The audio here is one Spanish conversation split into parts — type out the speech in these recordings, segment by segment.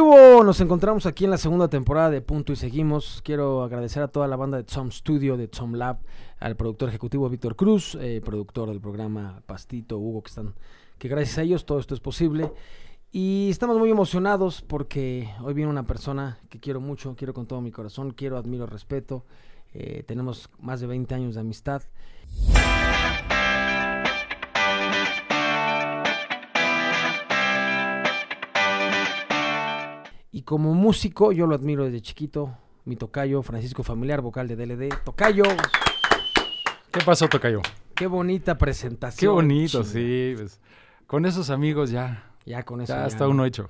Nos encontramos aquí en la segunda temporada de Punto y Seguimos. Quiero agradecer a toda la banda de Tom Studio, de Tom Lab, al productor ejecutivo Víctor Cruz, eh, productor del programa Pastito, Hugo, que están, que gracias a ellos todo esto es posible. Y estamos muy emocionados porque hoy viene una persona que quiero mucho, quiero con todo mi corazón, quiero, admiro, respeto. Eh, tenemos más de 20 años de amistad. Y como músico, yo lo admiro desde chiquito. Mi tocayo, Francisco Familiar, vocal de DLD. Tocayo, ¿Qué pasó, Tocayo? qué bonita presentación. Qué bonito, sí. pues, con esos amigos ya, Ya con eso. ya ya, está ¿no? uno hecho.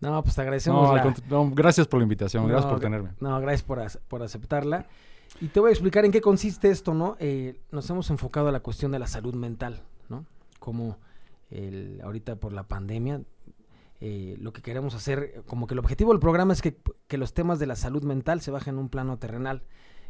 No, pues te agradecemos No, la- gracias por la invitación, gracias por tenerme. No, gracias por, por aceptarla. Y te voy a explicar en qué consiste esto, ¿no? Eh, nos hemos enfocado a la cuestión de la salud mental, ¿no? Como el, ahorita por la pandemia, eh, lo que queremos hacer, como que el objetivo del programa es que, que los temas de la salud mental se bajen a un plano terrenal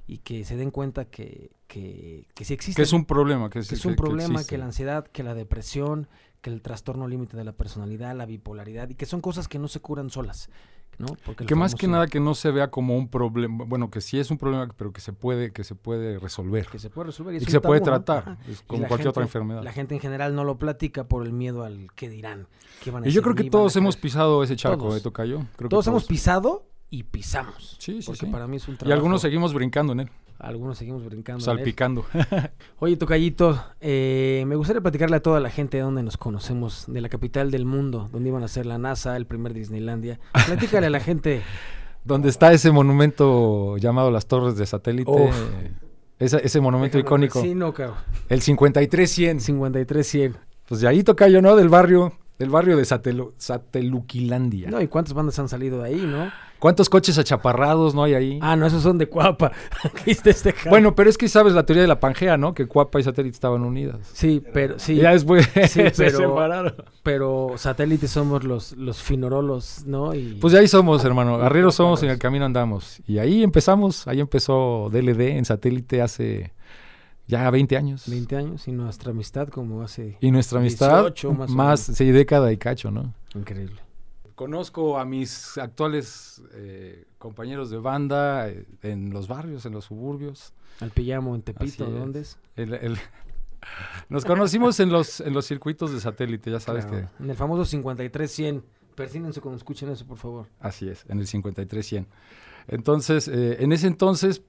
y que se den cuenta que, que, que sí existe. Que es un problema. Que, que es un problema, que la ansiedad, que la depresión, que el trastorno límite de la personalidad, la bipolaridad, y que son cosas que no se curan solas, ¿no? Porque Que más que nada que no se vea como un problema, bueno, que sí es un problema, pero que se puede, que se puede resolver. que se puede resolver. y que se puede tratar, es Y como cualquier otra enfermedad. La gente en general no lo platica por el miedo al que dirán. qué van a Y yo decir creo de que todos hemos pisado ese charco, Todos. ¿eh, Tocayo? Creo que Todos hemos pisado y pisamos. Sí, sí, porque sí. para mí es un Y trabajo. algunos seguimos brincando en él, algunos seguimos brincando. salpicando. Oye, Tocayito, eh, me gustaría platicarle a toda la gente de dónde nos conocemos, de la capital del mundo, donde iban a ser la NASA, el primer Disneylandia. Platícale a la gente. Donde está ese monumento llamado las Torres de Satélite. Uf. esa- ese monumento Déjame icónico. Sí, no, cabrón. El 53-100. 53-100. Pues de ahí toca yo, ¿no? Del barrio, del barrio de Satelu- Sateluquilandia. No, ¿y cuántas bandas han salido de ahí, no? ¿Cuántos coches achaparrados no hay ahí? Ah, no, esos son de Cuapa. Este bueno, pero es que sabes la teoría de la Pangea, ¿no? Que Cuapa y Satélite estaban unidas. Sí, pero sí. Ya después Sí, se separaron. Pero satélites somos los, los finorolos, ¿no? Y Pues de ahí somos, hermano. Arrieros somos y en el camino andamos. Y ahí empezamos, ahí empezó DLD en Satélite hace ya 20 años. 20 años y nuestra amistad como hace... Y nuestra amistad 18 más o más, sí, década y cacho, ¿no? Increíble. Conozco a mis actuales eh, compañeros de banda eh, en los barrios, en los suburbios. Al pillamo en Tepito, Así es. ¿dónde es? El- el- Nos conocimos en los, en los circuitos de satélite, ya sabes Claro, que En el famoso 53-100. Persínense cuando escuchen eso, por favor. así es, en el 53-100. Entonces, eh, en ese entonces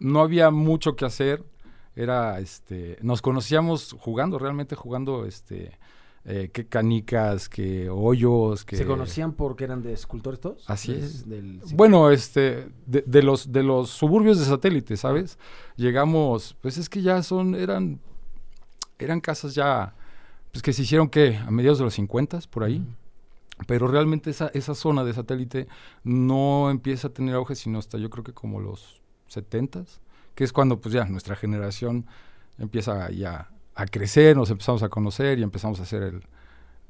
no había mucho que hacer. Era, este, nos conocíamos jugando, realmente jugando, este, eh, que canicas, que hoyos, que ¿Se conocían porque eran de escultores todos? Así es. del- Bueno, este, de, de los de los suburbios de satélite, ¿sabes? Llegamos, pues es que ya son, eran, eran casas ya, pues que se hicieron que a mediados de los 50 por ahí. Pero realmente esa, esa zona de satélite no empieza a tener auge sino hasta yo creo que como los 70 que es cuando pues ya nuestra generación empieza ya a crecer, nos empezamos a conocer y empezamos a hacer el,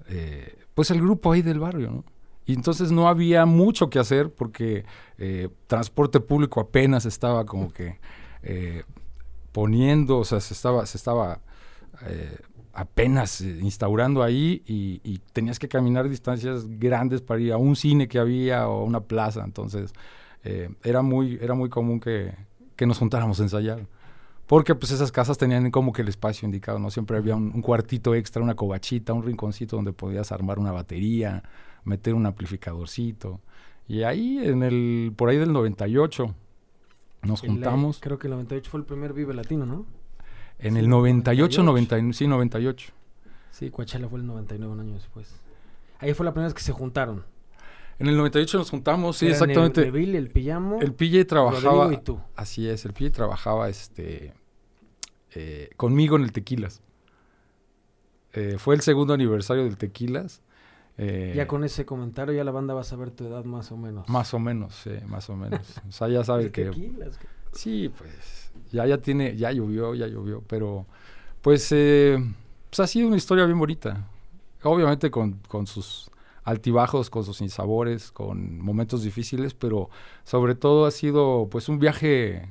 eh, pues el grupo ahí del barrio, ¿no? Y entonces no había mucho que hacer porque eh, transporte público apenas estaba como que eh, poniendo, o sea, se estaba, se estaba apenas instaurando ahí y, tenías que caminar distancias grandes para ir a un cine que había o a una plaza. Entonces era, muy, era muy común que, que nos juntáramos a ensayar. Porque pues esas casas tenían como que el espacio indicado, ¿no? Siempre había un, un cuartito extra, una cobachita, un rinconcito donde podías armar una batería, meter un amplificadorcito. Y ahí, en el, por ahí del 98, nos El- juntamos. creo que el 98 fue el primer Vive Latino, ¿no? En sí, el 98, 98. 90, sí, 98. Sí, Coachella fue el 99, un año después. Ahí fue la primera vez que se juntaron. En el 98 nos juntamos, sí, Eran exactamente. El Neville, el El Pille trabajaba. Rodrigo y tú. Así es, el Pille trabajaba este, eh, conmigo en el Tequilas. Eh, fue el segundo aniversario del Tequilas. eh, Ya con ese comentario ya la banda va a saber tu edad más o menos. Más o menos, sí, más o menos. O sea, ya sabes El que. Tequilas, Sí, pues. Ya, ya tiene, ya llovió, ya llovió. Pero, pues, pues ha sido una historia bien bonita. Obviamente con, con sus altibajos, con sus sinsabores, con momentos difíciles, pero sobre todo ha sido, pues, un viaje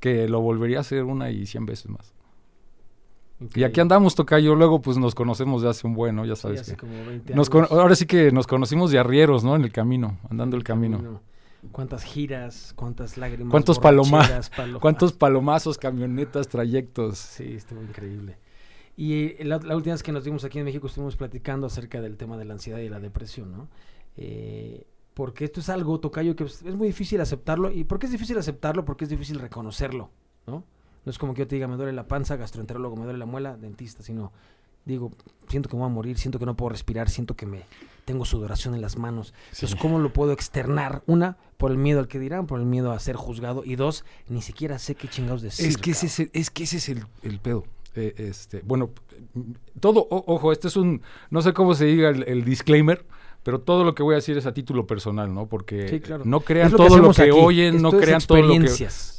que lo volvería a hacer una y cien veces más. Y aquí andamos, Tocayo, luego pues nos conocemos de hace un buen, ¿no? Ya Sí, sabes hace que... como 20 Nos años. con- ahora sí que nos conocimos de arrieros, ¿no? En el camino, andando el camino. Cuántas giras, cuántas lágrimas. ¿Cuántos paloma- borracheras, palo- ¿Cuántos palomazos, camionetas, trayectos? Sí, estuvo increíble. Y la, la última vez que nos vimos aquí en México estuvimos platicando acerca del tema de la ansiedad y la depresión, ¿no? Eh, porque esto es algo, Tocayo, que es muy difícil aceptarlo. ¿Y por qué es difícil aceptarlo? Porque es difícil reconocerlo, ¿no? No es como que yo te diga, me duele la panza, gastroenterólogo, me duele la muela, dentista, sino digo, siento que me voy a morir, siento que no puedo respirar, siento que me tengo sudoración en las manos. Entonces, ¿cómo lo puedo externar? Una, por el miedo al que dirán, por el miedo a ser juzgado. Y dos, ni siquiera sé qué chingados decir. Es que ese es el, es que ese es el, el pedo. Eh, este, bueno, todo, o- ojo, este es un, no sé cómo se diga el, el disclaimer, pero todo lo que voy a decir es a título personal, ¿no? Porque Sí, claro. no crean lo todo lo que aquí. oyen, no Esto crean todo lo que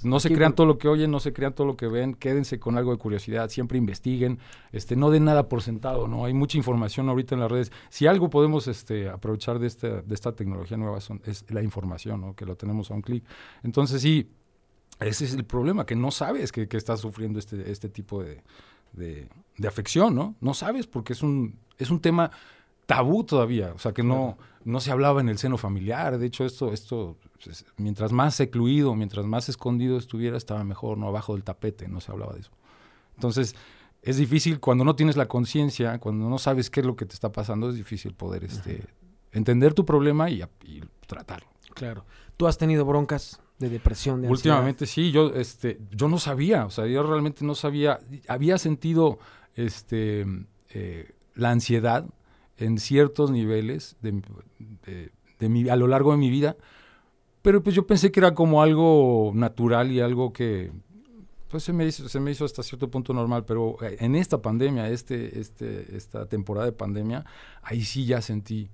no se crean todo lo que oyen, no se crean todo lo que ven, quédense con algo de curiosidad, siempre investiguen, este, no den nada por sentado, ¿no? Hay mucha información ahorita en las redes. Si algo podemos este, aprovechar de esta, de esta tecnología nueva son- es la información, ¿no? Que lo tenemos a un clic. Entonces sí, ese es el problema, que no sabes que, que estás sufriendo este, este tipo de, de, de afección, ¿no? No sabes porque es un, es un tema tabú todavía, o sea, que no, no se hablaba en el seno familiar. De hecho, esto, esto pues, mientras más secluido, mientras más escondido estuviera, estaba mejor, no abajo del tapete, no se hablaba de eso. Entonces, es difícil cuando no tienes la conciencia, cuando no sabes qué es lo que te está pasando, es difícil poder este, entender tu problema y, y tratarlo. Claro. ¿Tú has tenido broncas de depresión, de? Últimamente sí, yo, este, yo no sabía, o sea, yo realmente no sabía, había sentido este, eh, la ansiedad en ciertos niveles de- de mi, a lo largo de mi vida, pero pues yo pensé que era como algo natural y algo que pues se me hizo, se me hizo hasta cierto punto normal, pero eh, en esta pandemia, este, este, esta temporada de pandemia, ahí sí ya sentí,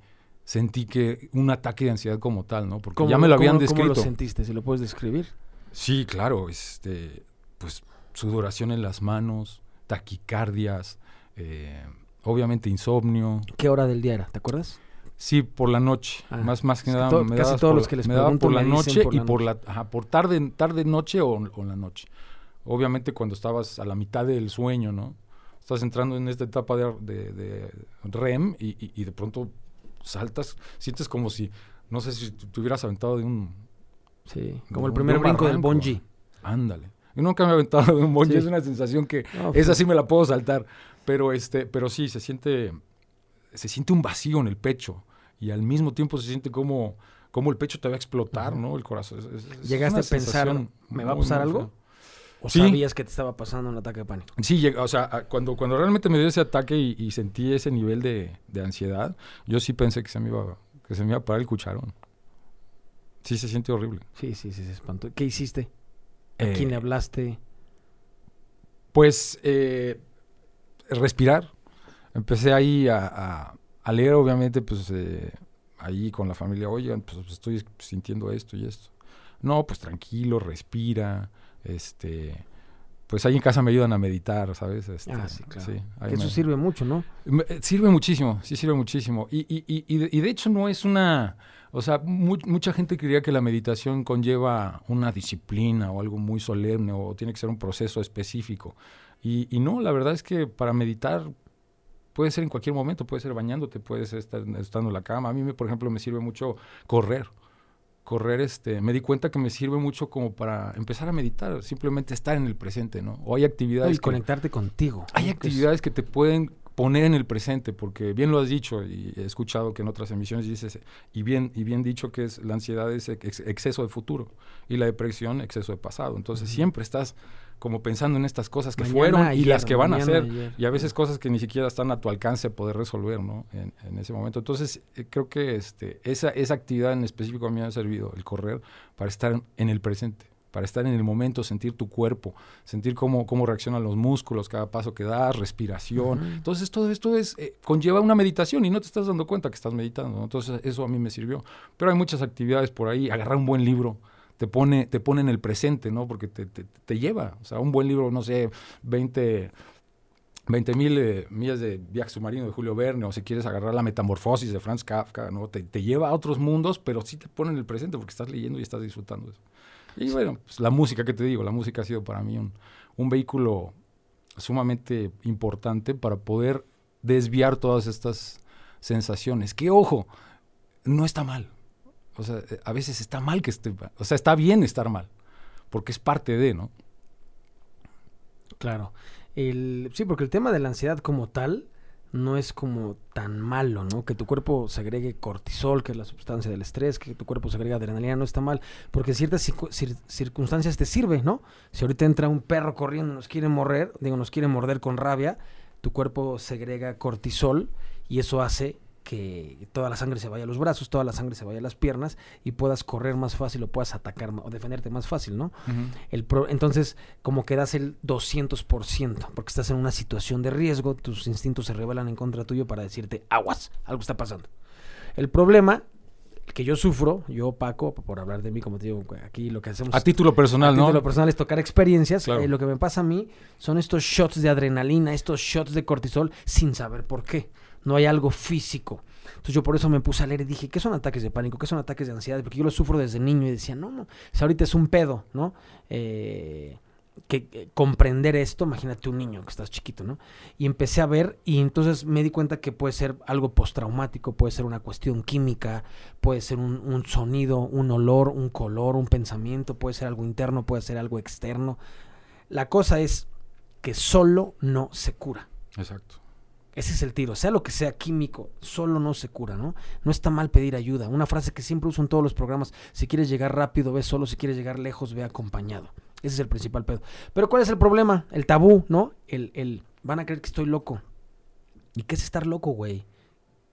sentí que un ataque de ansiedad como tal, ¿no? Porque ¿Cómo- ya me lo habían cómo- descrito. ¿Cómo lo sentiste? ¿Si lo puedes describir? Sí, claro, este, pues sudoración en las manos, taquicardias, eh, obviamente insomnio. ¿Qué hora del día era? ¿Te acuerdas? Sí, por la noche, Ah, más más que nada. me casi todos por- los que les me pregunto por la noche por y por la, ajá, por tarde, tarde noche o, o en la noche. Obviamente cuando estabas a la mitad del sueño, ¿no? Estás entrando en esta etapa de, de- de REM y, y- y de pronto saltas, sientes como si, no sé si te hubieras aventado de un, Sí. Como el primer de brinco del bungee. Ándale. Yo nunca me he aventado de un bungee, Sí. es una sensación que No, esa pues, sí me la puedo saltar, pero este, pero sí se siente se siente un vacío en el pecho y al mismo tiempo se siente como como el pecho te va a explotar. ¿no? El corazón. Es- es- es ¿Llegaste a pensar, ¿me va a pasar algo? ¿O Sí. sabías que te estaba pasando un ataque de pánico? Sí, o sea, cuando, cuando realmente me dio ese ataque y, y sentí ese nivel de, de ansiedad, yo sí pensé que se me iba que se me iba a parar el cucharón. Sí, se siente horrible. Sí, sí, sí, se espantó. ¿Qué hiciste? ¿A Eh, quién le hablaste? Pues eh, respirar. Empecé ahí a, a- a leer, obviamente, pues eh, ahí con la familia, oigan, pues estoy sintiendo esto y esto. No, pues tranquilo, respira. Este, pues ahí en casa me ayudan a meditar, ¿sabes? Este, ah, sí, claro. eso me- sirve mucho, ¿no? me- eh, Sirve muchísimo, sí sirve muchísimo. Y, y, y, y de, hecho no es una, o sea, mu- mucha gente creía que la meditación conlleva una disciplina o algo muy solemne o tiene que ser un proceso específico. Y, y no, la verdad es que para meditar puede ser en cualquier momento, puede ser bañándote, puede ser estar, estando en la cama. A mí, me, por ejemplo, me sirve mucho correr. Correr, este, me di cuenta que me sirve mucho como para empezar a meditar, simplemente estar en el presente, ¿no? O hay actividades Y que- conectarte contigo. hay actividades que te pueden poner en el presente, porque bien lo has dicho y he escuchado que en otras emisiones dices, y bien, y bien dicho que es la ansiedad es ex- exceso de futuro y la depresión exceso de pasado. Entonces siempre estás como pensando en estas cosas que Mañana, fueron y las que van a ser. ayer. Y a veces cosas que ni siquiera están a tu alcance poder resolver, ¿no? En, en ese momento. Entonces, eh, creo que este, esa, esa actividad en específico a mí me ha servido, el correr, para estar en el presente, para estar en el momento, sentir tu cuerpo, sentir cómo, cómo reaccionan los músculos, cada paso que das, respiración. Entonces, todo esto es, eh, conlleva una meditación y no te estás dando cuenta que estás meditando. ¿no? Entonces, eso a mí me sirvió. Pero hay muchas actividades por ahí, agarrar un buen libro. Te pone, te pone en el presente, ¿no? Porque te, te, te lleva. O sea, un buen libro, no sé, 20, 20 mil eh, millas de viaje submarino de Julio Verne, o si quieres agarrar la metamorfosis de Franz Kafka, ¿no? Te, te lleva a otros mundos, pero sí te pone en el presente porque estás leyendo y estás disfrutando eso. Y bueno, pues la música, que te digo? La música ha sido para mí un, un vehículo sumamente importante para poder desviar todas estas sensaciones. Que ojo, no está mal. O sea, eh, a veces está mal que esté, o sea, está bien estar mal, porque es parte de, ¿no? Claro. El, sí, porque el tema de la ansiedad como tal no es como tan malo, ¿no? Que tu cuerpo segregue cortisol, que es la sustancia del estrés, que tu cuerpo segregue adrenalina, no está mal, porque ciertas circunstancias te sirve, ¿no? Si ahorita entra un perro corriendo y nos quiere morder, digo, nos quiere morder con rabia, tu cuerpo segrega cortisol y eso hace que toda la sangre se vaya a los brazos, toda la sangre se vaya a las piernas y puedas correr más fácil o puedas atacar o defenderte más fácil, ¿no? el entonces, como que das el 200%, porque estás en una situación de riesgo, tus instintos se revelan en contra tuyo para decirte, aguas, algo está pasando. El problema que yo sufro, yo Paco, por hablar de mí, como te digo, aquí lo que hacemos... A título personal, ¿no? A título personal es tocar experiencias. Eh, lo que me pasa a mí son estos shots de adrenalina, estos shots de cortisol, sin saber por qué no hay algo físico. Entonces yo por eso me puse a leer y dije, ¿qué son ataques de pánico? ¿Qué son ataques de ansiedad? Porque yo lo sufro desde niño y decía, no, no, ahorita es un pedo, ¿no? Eh, que comprender esto, imagínate un niño que estás chiquito, ¿no? Y empecé a ver y entonces me di cuenta que puede ser algo postraumático, puede ser una cuestión química, puede ser un, sonido, un olor, un color, un pensamiento, puede ser algo interno, puede ser algo externo. La cosa es que solo no se cura. Exacto. Ese es el tiro, sea lo que sea químico, solo no se cura, ¿no? No está mal pedir ayuda. Una frase que siempre uso en todos los programas, si quieres llegar rápido, ve solo, si quieres llegar lejos, ve acompañado. Ese es el principal pedo. Pero ¿cuál es el problema? El tabú, ¿no? El, el, van a creer que estoy loco. ¿Y qué es estar loco, güey?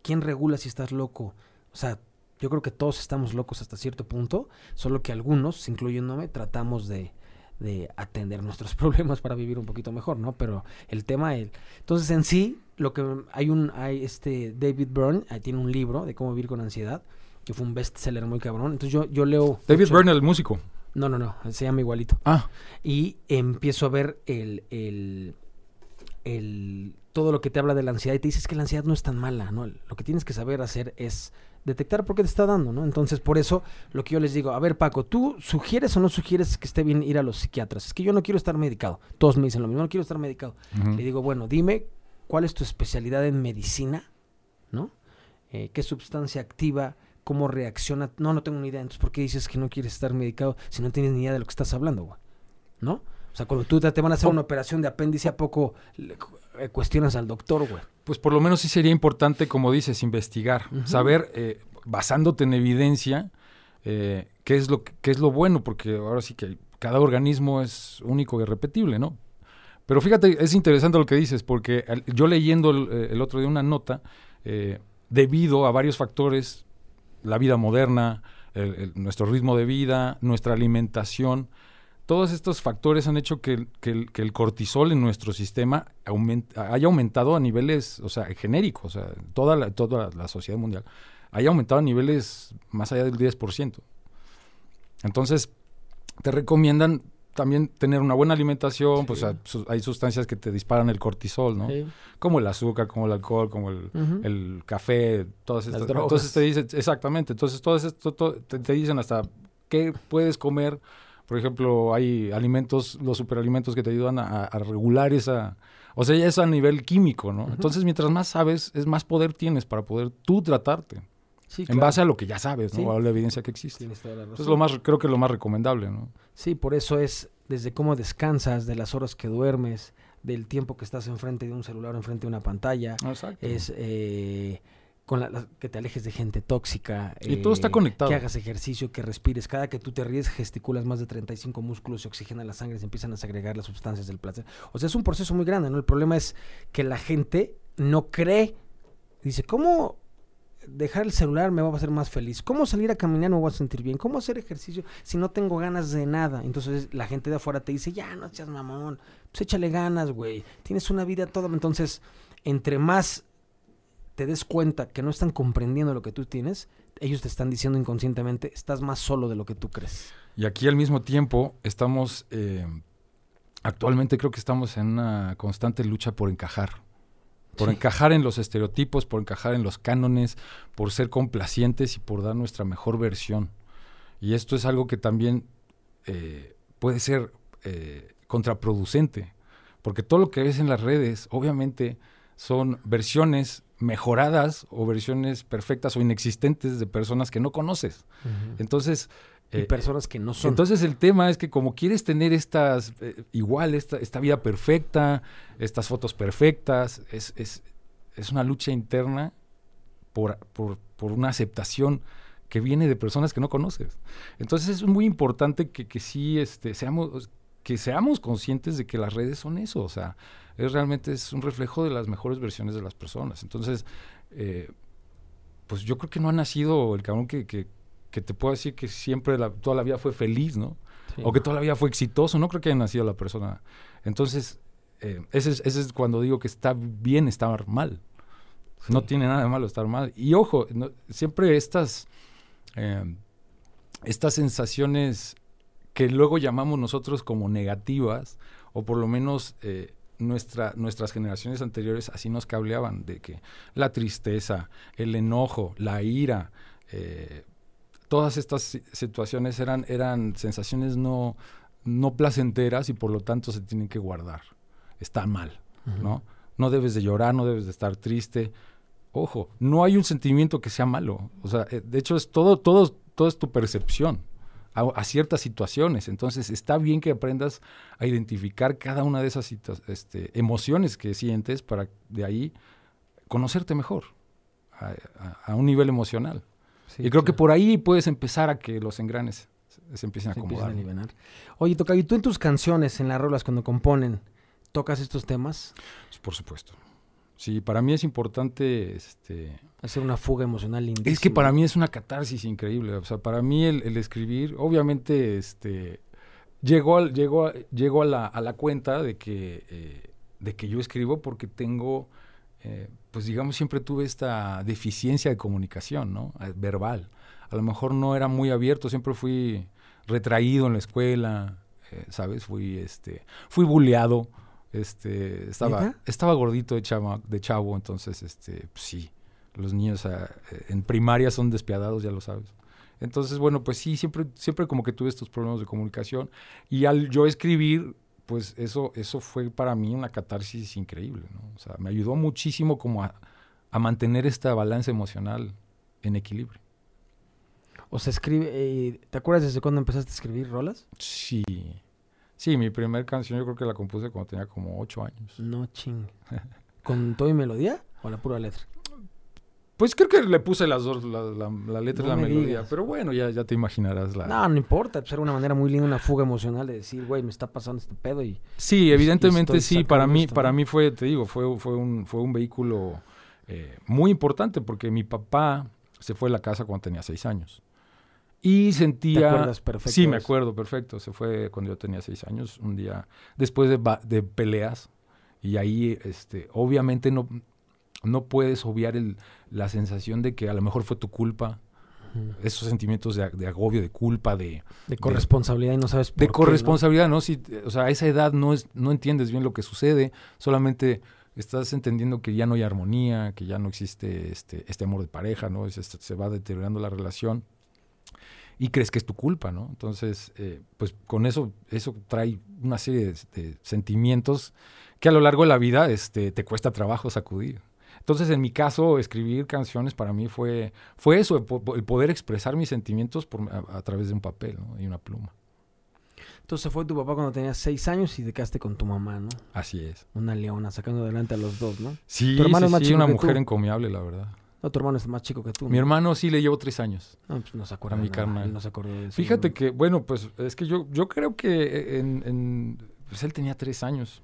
¿Quién regula si estás loco? O sea, yo creo que todos estamos locos hasta cierto punto, solo que algunos, incluyéndome, tratamos de, de atender nuestros problemas para vivir un poquito mejor, ¿no? Pero el tema, el, entonces en sí, lo que hay un, hay este David Byrne, ahí tiene un libro de cómo vivir con ansiedad, que fue un bestseller muy cabrón. Entonces yo, yo leo. David Byrne, el músico. No, no, no, se llama igualito. Ah. Y empiezo a ver el, el, el, todo lo que te habla de la ansiedad y te dices que la ansiedad no es tan mala, ¿no? Lo que tienes que saber hacer es detectar por qué te está dando, ¿no? Entonces, por eso lo que yo les digo, a ver, Paco, ¿tú sugieres o no sugieres que esté bien ir a los psiquiatras? Es que yo no quiero estar medicado. Todos me dicen lo mismo, no quiero estar medicado. Le digo, bueno, dime cuál es tu especialidad en medicina, ¿no? Eh, ¿Qué sustancia activa? ¿Cómo reacciona? No, no tengo ni idea. Entonces, ¿por qué dices que no quieres estar medicado si no tienes ni idea de lo que estás hablando, güey? ¿No? O sea, cuando tú te van a hacer una operación de apéndice, ¿a poco eh, cuestionas al doctor, güey? Pues por lo menos sí sería importante, como dices, investigar, saber, eh, basándote en evidencia, eh, qué, es lo, qué es lo bueno, porque ahora sí que cada organismo es único y repetible, ¿no? Pero fíjate, es interesante lo que dices, porque yo leyendo el, otro día una nota, debido a varios factores, la vida moderna, nuestro ritmo de vida, nuestra alimentación, todos estos factores han hecho que, el, cortisol en nuestro sistema haya aumentado a niveles, o sea, genéricos, o sea, toda la, toda la sociedad mundial, haya aumentado a niveles más allá del 10%. Entonces, te recomiendan también tener una buena alimentación, pues hay sustancias que te disparan el cortisol, ¿no? Como el azúcar, como el alcohol, como el, café, todas estas. Entonces te dicen, exactamente, entonces todo esto te dicen hasta qué puedes comer por ejemplo, hay alimentos, los superalimentos que te ayudan a, regular esa... O sea, ya es a nivel químico, ¿no? Entonces, mientras más sabes, es más poder tienes para poder tú tratarte. Sí, en base a lo que ya sabes, ¿no? A la evidencia que existe. Entonces, lo más, creo que es lo más recomendable, ¿no? Sí, por eso es desde cómo descansas, de las horas que duermes, del tiempo que estás enfrente de un celular o enfrente de una pantalla. Exacto. Es... Eh, con la, que te alejes de gente tóxica. Y todo está eh, conectado. Que hagas ejercicio, que respires. Cada que tú te ríes, gesticulas más de 35 músculos, se oxigena la sangre, se empiezan a segregar las sustancias del placer. O sea, es un proceso muy grande, ¿no? El problema es que la gente no cree. Dice, ¿cómo dejar el celular me va a hacer más feliz? ¿Cómo salir a caminar me voy a sentir bien? ¿Cómo hacer ejercicio si no tengo ganas de nada? Entonces la gente de afuera te dice, ya, no seas mamón, pues échale ganas, güey. Tienes una vida toda. Entonces, entre más te des cuenta que no están comprendiendo lo que tú tienes, ellos te están diciendo inconscientemente, estás más solo de lo que tú crees. Y aquí al mismo tiempo estamos, eh, actualmente creo que estamos en una constante lucha por encajar. Por encajar en los estereotipos, por encajar en los cánones, por ser complacientes y por dar nuestra mejor versión. Y esto es algo que también eh, puede ser eh, contraproducente, Porque todo lo que ves en las redes, obviamente, son versiones mejoradas o versiones perfectas o inexistentes de personas que no conoces. Entonces... Y eh, personas que no son. Entonces el tema es que como quieres tener estas, eh, igual, esta, esta, vida perfecta, estas fotos perfectas, es, es, es una lucha interna por, por, por, una aceptación que viene de personas que no conoces. Entonces es muy importante que, que sí este, seamos, que seamos conscientes de que las redes son eso, o sea, es realmente es un reflejo de las mejores versiones de las personas. Entonces, eh, pues yo creo que no ha nacido el cabrón que, que, que te puedo decir que siempre toda la vida fue feliz, ¿no? O que toda la vida fue exitoso, no creo que haya nacido la persona. Entonces, eh, ese, es, ese, es, cuando digo que está bien estar mal. No tiene nada de malo estar mal. Y ojo, siempre estas, eh, estas sensaciones que luego llamamos nosotros como negativas, o por lo menos eh, nuestra, nuestras generaciones anteriores así nos cableaban, de que la tristeza, el enojo, la ira, eh, todas estas situaciones eran, eran sensaciones no, no placenteras y por lo tanto se tienen que guardar. Está mal, ¿no? No debes de llorar, no debes de estar triste. Ojo, no hay un sentimiento que sea malo. O sea, eh, de hecho es todo, todo, todo es tu percepción a, ciertas situaciones. Entonces está bien que aprendas a identificar cada una de esas este, emociones que sientes para de ahí conocerte mejor a, un nivel emocional. y creo que por ahí puedes empezar a que los engranes se, empiecen a acomodar. Oye, Toca, ¿y tú en tus canciones, en las rolas, cuando componen, tocas estos temas? Pues, por supuesto. Sí, para mí es importante este, hacer una fuga emocional lindísima. Es que para mí es una catarsis increíble. O sea, para mí el, escribir, obviamente, este, llegó, al, llegó, llegó a, la, a la cuenta de que, eh, de que yo escribo porque tengo, eh, pues digamos, siempre tuve esta deficiencia de comunicación, ¿no? Eh, verbal. A lo mejor no era muy abierto, siempre fui retraído en la escuela, ¿sabes? Fui, este, fui bulleado este, estaba, estaba gordito de chavo, de chavo, entonces, este, pues sí, los niños en primaria son despiadados, ya lo sabes. Entonces, bueno, pues sí, siempre, siempre como que tuve estos problemas de comunicación. Y al yo escribir, pues eso, eso fue para mí una catarsis increíble, ¿no? O sea, me ayudó muchísimo como a, a mantener esta balanza emocional en equilibrio. O sea, escribe, eh, ¿te acuerdas desde cuándo empezaste a escribir rolas? Sí. Sí, mi primera canción yo creo que la compuse cuando tenía como ocho años. No ching. ¿Con todo y melodía o la pura letra? Pues creo que le puse las dos, la, letra y la melodía. Pero bueno, ya, ya te imaginarás la... No, no importa. Pues era una manera muy linda, una fuga emocional de decir, güey, me está pasando este pedo y... Sí, evidentemente sí. Para mí, para mí fue, te digo, fue, fue, un, fue un vehículo eh, muy importante porque mi papá se fue a la casa cuando tenía seis años. Y sentía... ¿Te acuerdas perfecto? Sí, me acuerdo perfecto. Se fue cuando yo tenía seis años, un día después de, de peleas. Y ahí, este, obviamente no, no puedes obviar el, la sensación de que a lo mejor fue tu culpa. Esos sentimientos de, agobio, de culpa, de... De corresponsabilidad y no sabes por De corresponsabilidad, ¿no? Si, o sea, a esa edad no, es, no entiendes bien lo que sucede, solamente estás entendiendo que ya no hay armonía, que ya no existe este, este amor de pareja, ¿no? se va deteriorando la relación y crees que es tu culpa, ¿no? Entonces, eh, pues con eso, eso trae una serie de, sentimientos que a lo largo de la vida este, te cuesta trabajo sacudir. Entonces, en mi caso, escribir canciones para mí fue, fue eso, el, poder expresar mis sentimientos por, a, través de un papel y una pluma. Entonces fue tu papá cuando tenías seis años y te quedaste con tu mamá, ¿no? Así es. Una leona, sacando adelante a los dos, ¿no? Sí, tu hermano es más una mujer encomiable, la verdad. No, tu hermano es más chico que tú. Mi hermano sí le llevo tres años. No, pues no se acuerda. A mi carnal. No se acordó de eso. Fíjate que, bueno, pues es que yo, yo creo que en, pues él tenía tres años.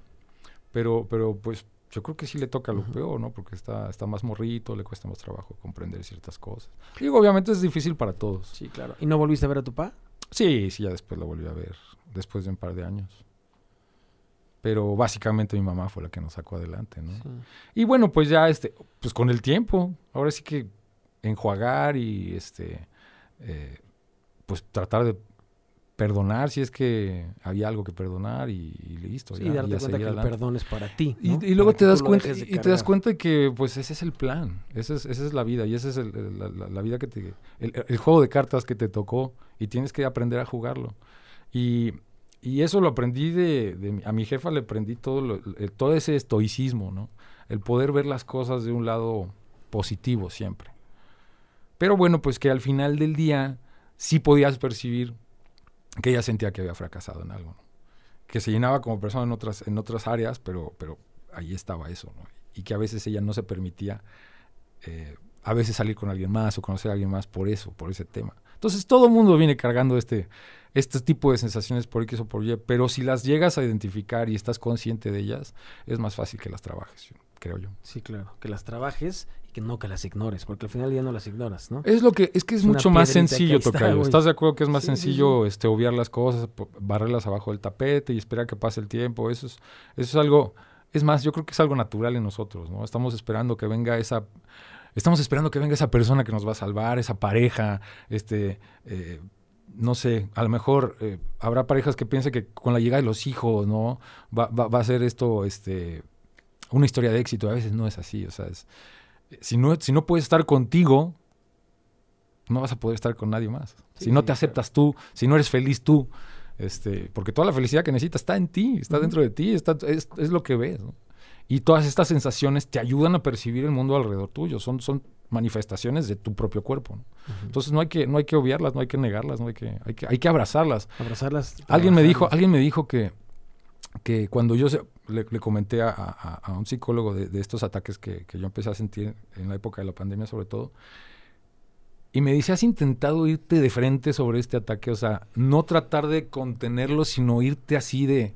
Pero, pero pues yo creo que sí le toca lo peor, ¿no? Porque está, está más morrito, le cuesta más trabajo comprender ciertas cosas. Digo, obviamente es difícil para todos. Sí, claro. ¿Y no volviste a ver a tu papá? Sí, sí, ya después lo volví a ver, después de un par de años pero básicamente mi mamá fue la que nos sacó adelante, ¿no? Y bueno, pues ya este, pues con el tiempo, ahora sí que enjuagar y este, eh, pues tratar de perdonar si es que había algo que perdonar y, listo. Sí, darte cuenta que el perdón es para ti. Y, luego te das cuenta y te das cuenta de que pues ese es el plan, esa es, esa es la vida y esa es la, vida que te, el, juego de cartas que te tocó y tienes que aprender a jugarlo. Y y eso lo aprendí de, de a mi jefa le aprendí todo, lo- eh, todo ese estoicismo, ¿no? El poder ver las cosas de un lado positivo siempre. Pero bueno, pues que al final del día sí podías percibir que ella sentía que había fracasado en algo, ¿no? Que se llenaba como persona en otras, en otras áreas, pero, pero ahí estaba eso, ¿no? Y que a veces ella no se permitía eh, a veces salir con alguien más o conocer a alguien más por eso, por ese tema. Entonces todo el mundo viene cargando este, este tipo de sensaciones por X o por Y, pero si las llegas a identificar y estás consciente de ellas, es más fácil que las trabajes, creo yo. Sí, claro. Que las trabajes y que no que las ignores, porque al final ya no las ignoras, ¿no? Es lo que es que es mucho más sencillo, está, Tocayo. güey. ¿Estás de acuerdo que es más Sí, sí, sencillo este obviar las cosas, barrerlas abajo del tapete y esperar que pase el tiempo? Eso es eso es algo es más, yo creo que es algo natural en nosotros, ¿no? Estamos esperando que venga esa estamos esperando que venga esa persona que nos va a salvar, esa pareja, este eh, no sé, a lo mejor eh, habrá parejas que piensen que con la llegada de los hijos, ¿no? Va, va, va a ser esto, este, una historia de éxito. A veces no es así, o sea, es, si, no, si no puedes estar contigo, no vas a poder estar con nadie más. Sí, si no te aceptas tú, si no eres feliz tú, este, porque toda la felicidad que necesitas está en ti, está dentro de ti, está, es, es lo que ves. ¿no? Y todas estas sensaciones te ayudan a percibir el mundo alrededor tuyo, son, son manifestaciones de tu propio cuerpo. ¿no? Entonces no hay que, no hay que obviarlas, no hay que negarlas, no hay que, hay que, hay que abrazarlas. abrazarlas. Alguien me dijo, alguien me dijo que, que cuando yo se- le, le comenté a, a- a un psicólogo de, de estos ataques que, que yo empecé a sentir en la época de la pandemia sobre todo, y me dice, ¿has intentado irte de frente sobre este ataque? O sea, no tratar de contenerlo, sino irte así de,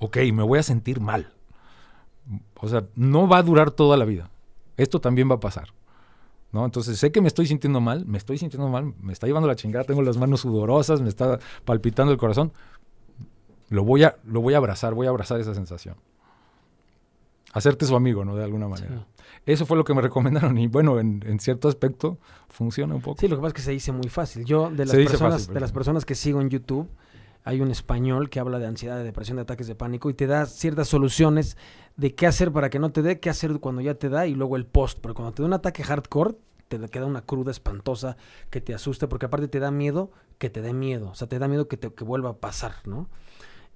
ok, me voy a sentir mal. O sea, no va a durar toda la vida. Esto también va a pasar. ¿no? Entonces sé que me estoy sintiendo mal, me estoy sintiendo mal, me está llevando la chingada, tengo las manos sudorosas, me está palpitando el corazón. Lo voy a, lo voy a abrazar, voy a abrazar esa sensación. Hacerte su amigo, ¿no? De alguna manera. Eso fue lo que me recomendaron y bueno, en, en cierto aspecto funciona un poco. Sí, lo que pasa es que se dice muy fácil. Yo, de las, Se personas, fácil, de las personas que sigo en YouTube, hay un español que habla de ansiedad, de depresión, de ataques de pánico y te da ciertas soluciones de qué hacer para que no te dé, qué hacer cuando ya te da y luego el post. Porque cuando te da un ataque hardcore, te queda una cruda espantosa que te asuste, porque aparte te da miedo que te dé miedo. O sea, te da miedo que, te, que vuelva a pasar, ¿no?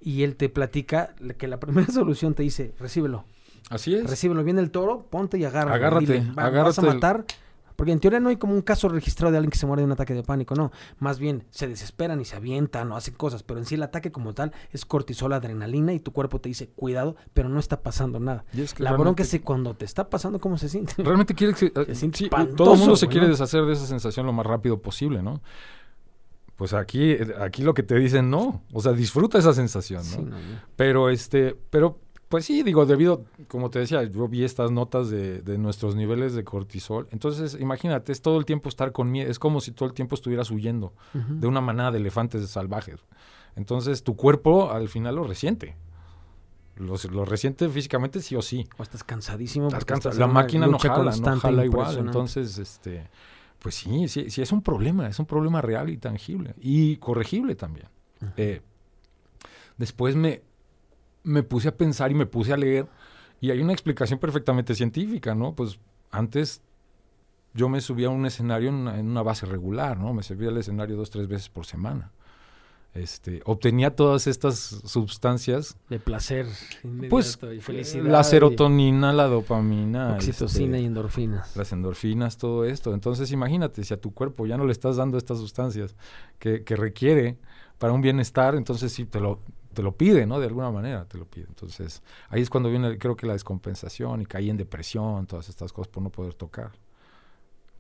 Y él te platica que la primera solución te dice, recíbelo. Así es. Recíbelo, viene el toro, ponte y agárralo. Agárrate, dile, "Va- vas a el- matar. Porque en teoría no hay como un caso registrado de alguien que se muere de un ataque de pánico, no. Más bien se desesperan y se avientan o hacen cosas, pero en sí el ataque como tal es cortisol, adrenalina y tu cuerpo te dice cuidado, pero no está pasando nada. Y es que La bronca es cuando te está pasando, ¿cómo se siente? Realmente quiere que, Se siente sí, todo el mundo se quiere ¿no? deshacer de esa sensación lo más rápido posible, ¿no? Pues aquí, aquí lo que te dicen no, o sea, disfruta esa sensación, ¿no? Sí, no. Pero este, pero pues sí, digo, debido, como te decía, yo vi estas notas de, de nuestros niveles de cortisol. Entonces, imagínate, es todo el tiempo estar con miedo, es como si todo el tiempo estuvieras huyendo de una manada de elefantes salvajes. Entonces, tu cuerpo al final lo resiente. Lo, lo resiente físicamente sí o sí. O estás cansadísimo. Estás cansa- estás la máquina no jala, no jala igual. Entonces, este, pues sí, sí, sí es un problema, es un problema real y tangible y corregible también. Eh, después me, me puse a pensar y me puse a leer y hay una explicación perfectamente científica, ¿no? Pues antes yo me subía a un escenario en una, en una base regular, ¿no? Me subía al escenario dos, tres veces por semana. Este, obtenía todas estas sustancias, de placer pues y felicidad. la y serotonina, la dopamina, oxitocina este, y endorfinas. las endorfinas, todo esto. Entonces imagínate, si a tu cuerpo ya no le estás dando estas sustancias que, que requiere para un bienestar, entonces sí te lo, te lo pide, ¿no? De alguna manera te lo pide. Entonces ahí es cuando viene, creo que la descompensación y caí en depresión, todas estas cosas por no poder tocar.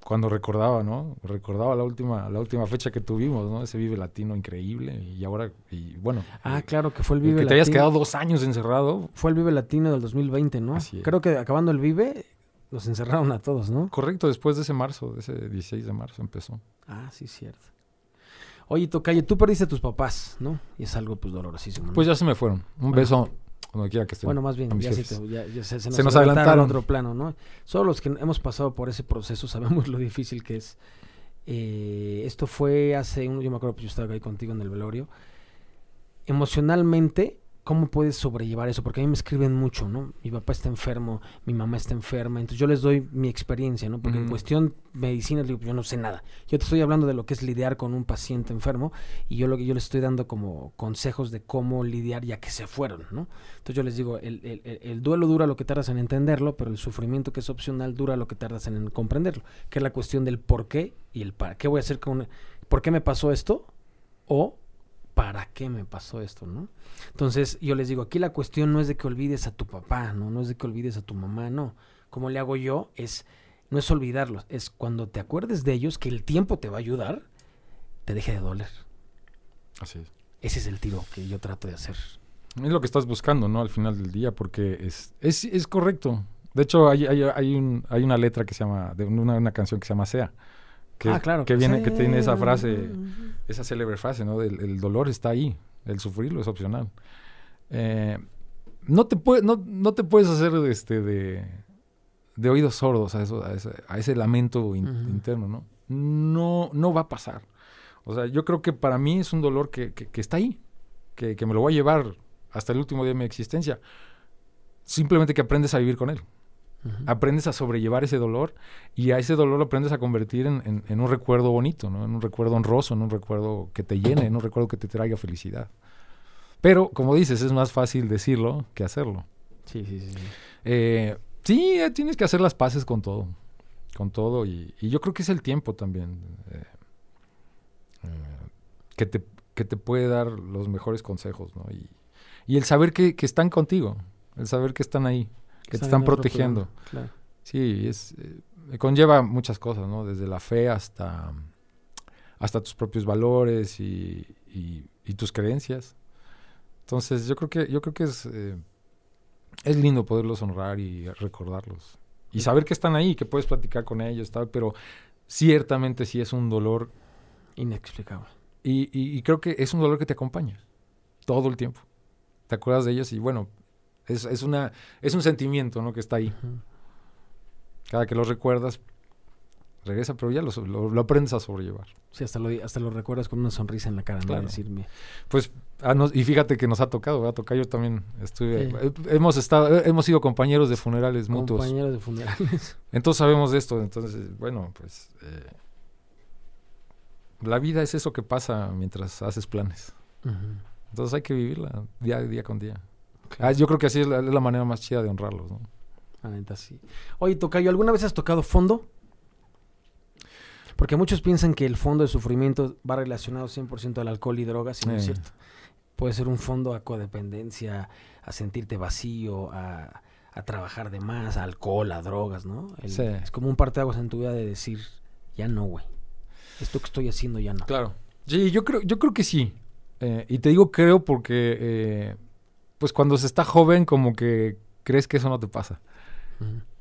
Cuando recordaba, ¿no? Recordaba la última, la última fecha que tuvimos, ¿no? Ese Vive Latino increíble y ahora, y bueno. Ah, eh, claro, que fue el el Vive que te hayas Latino. quedado dos años encerrado, Fue el Vive Latino del 2020, ¿no? Así es. Creo que acabando el Vive, los encerraron a todos, ¿no? correcto, después de ese marzo, de ese 16 de marzo empezó. Ah, sí, cierto. Oye, Tocayo, tú perdiste a tus papás, ¿no? Y es algo, pues, dolorosísimo, ¿no? Pues ya se me fueron. Un Bueno. beso donde quiera que estén. Bueno, más bien, ya, se, te- ya- ya se, se nos, Se nos adelantaron a otro plano, ¿no? Solo los que hemos pasado por ese proceso sabemos lo difícil que es. Eh, esto fue hace, un, yo me acuerdo, pues yo estaba ahí contigo en el velorio. Emocionalmente, ¿Cómo puedes sobrellevar eso? Porque a mí me escriben mucho, ¿no? Mi papá está enfermo, mi mamá está enferma, entonces yo les doy mi experiencia, ¿no? Porque en cuestión medicina digo, yo no sé nada. Yo te estoy hablando de lo que es lidiar con un paciente enfermo y yo lo que yo les estoy dando como consejos de cómo lidiar ya que se fueron, ¿no? Entonces yo les digo, el, el- el- el duelo dura lo que tardas en entenderlo, pero el sufrimiento que es opcional dura lo que tardas en comprenderlo, que es la cuestión del por qué y el para. ¿Qué voy a hacer con... ¿Por qué me pasó esto? O ¿para qué me pasó esto, no? Entonces, yo les digo, aquí la cuestión no es de que olvides a tu papá, ¿no? No es de que olvides a tu mamá, no. Como le hago yo, es, no es olvidarlos, es cuando te acuerdes de ellos, que el tiempo te va a ayudar, te deje de doler. Así es. Ese es el tiro que yo trato de hacer. Es lo que estás buscando, ¿no? Al final del día, porque es, es, es correcto. De hecho, hay, hay, hay, un, hay una letra que se llama, de una, una canción que se llama Sea. Que, ah, claro. Que viene, que tiene esa frase. Esa célebre frase, ¿no? El dolor está ahí, el sufrirlo es opcional. Eh, no, te puede, no, no te puedes hacer este, de, de oídos sordos a, eso, a, ese, a ese lamento in- interno, ¿no? No, no va a pasar. O sea, yo creo que para mí es un dolor que, que- que está ahí, que, que me lo voy a llevar hasta el último día de mi existencia. Simplemente que aprendes a vivir con él Aprendes a sobrellevar ese dolor y a ese dolor lo aprendes a convertir en, en- en un recuerdo bonito, ¿no? En un recuerdo honroso, en un recuerdo que te llene, en un recuerdo que te traiga felicidad. Pero, como dices, es más fácil decirlo que hacerlo. Sí, sí, sí. sí. Eh, sí, eh, tienes que hacer las paces con todo, con todo y, y yo creo que es el tiempo también eh, eh, que, te, que te puede dar los mejores consejos, ¿no? Y, y el saber que, que están contigo, el saber que están ahí, que te Están protegiendo. Claro. Sí, es, eh, conlleva muchas cosas, ¿no? Desde la fe hasta, hasta tus propios valores y, y- y tus creencias. Entonces, yo creo que, yo creo que es, eh, es lindo poderlos honrar y recordarlos. Y saber que están ahí, que puedes platicar con ellos, tal, pero ciertamente sí es un dolor. Inexplicable. Y, y- y creo que es un dolor que te acompaña todo el tiempo. Te acuerdas de ellos y bueno, es, es, una, es un sentimiento, ¿no? Que está ahí. Cada que lo recuerdas, regresa, pero ya lo, so- lo- lo aprendes a sobrellevar. Sí, hasta lo, hasta lo recuerdas con una sonrisa en la cara, ¿no? Claro. Decirme. Pues, ah, nos- y fíjate que nos ha tocado, ¿verdad? Toca yo también estuve, Sí. eh, hemos estado, eh, hemos sido compañeros de funerales mutuos. Compañeros de funerales. Entonces sabemos de esto, entonces, bueno, pues, eh, la vida es eso que pasa mientras haces planes. Entonces hay que vivirla día, día con día. Claro. Ah, yo creo que así es la, es la manera más chida de honrarlos, ¿no? La neta, sí. Oye, Tocayo, ¿alguna vez has tocado fondo? Porque muchos piensan que el fondo de sufrimiento va relacionado 100% al alcohol y drogas, y no es Eh. cierto. Puede ser un fondo a codependencia, a sentirte vacío, a, a trabajar de más, a alcohol, a drogas, ¿no? El- Sí. Es como un parteaguas en tu vida de decir, ya no, güey. Esto que estoy haciendo ya no. Claro. Sí, yo creo, yo creo que sí. Eh, y te digo creo porque, eh, pues cuando se está joven, como que crees que eso no te pasa.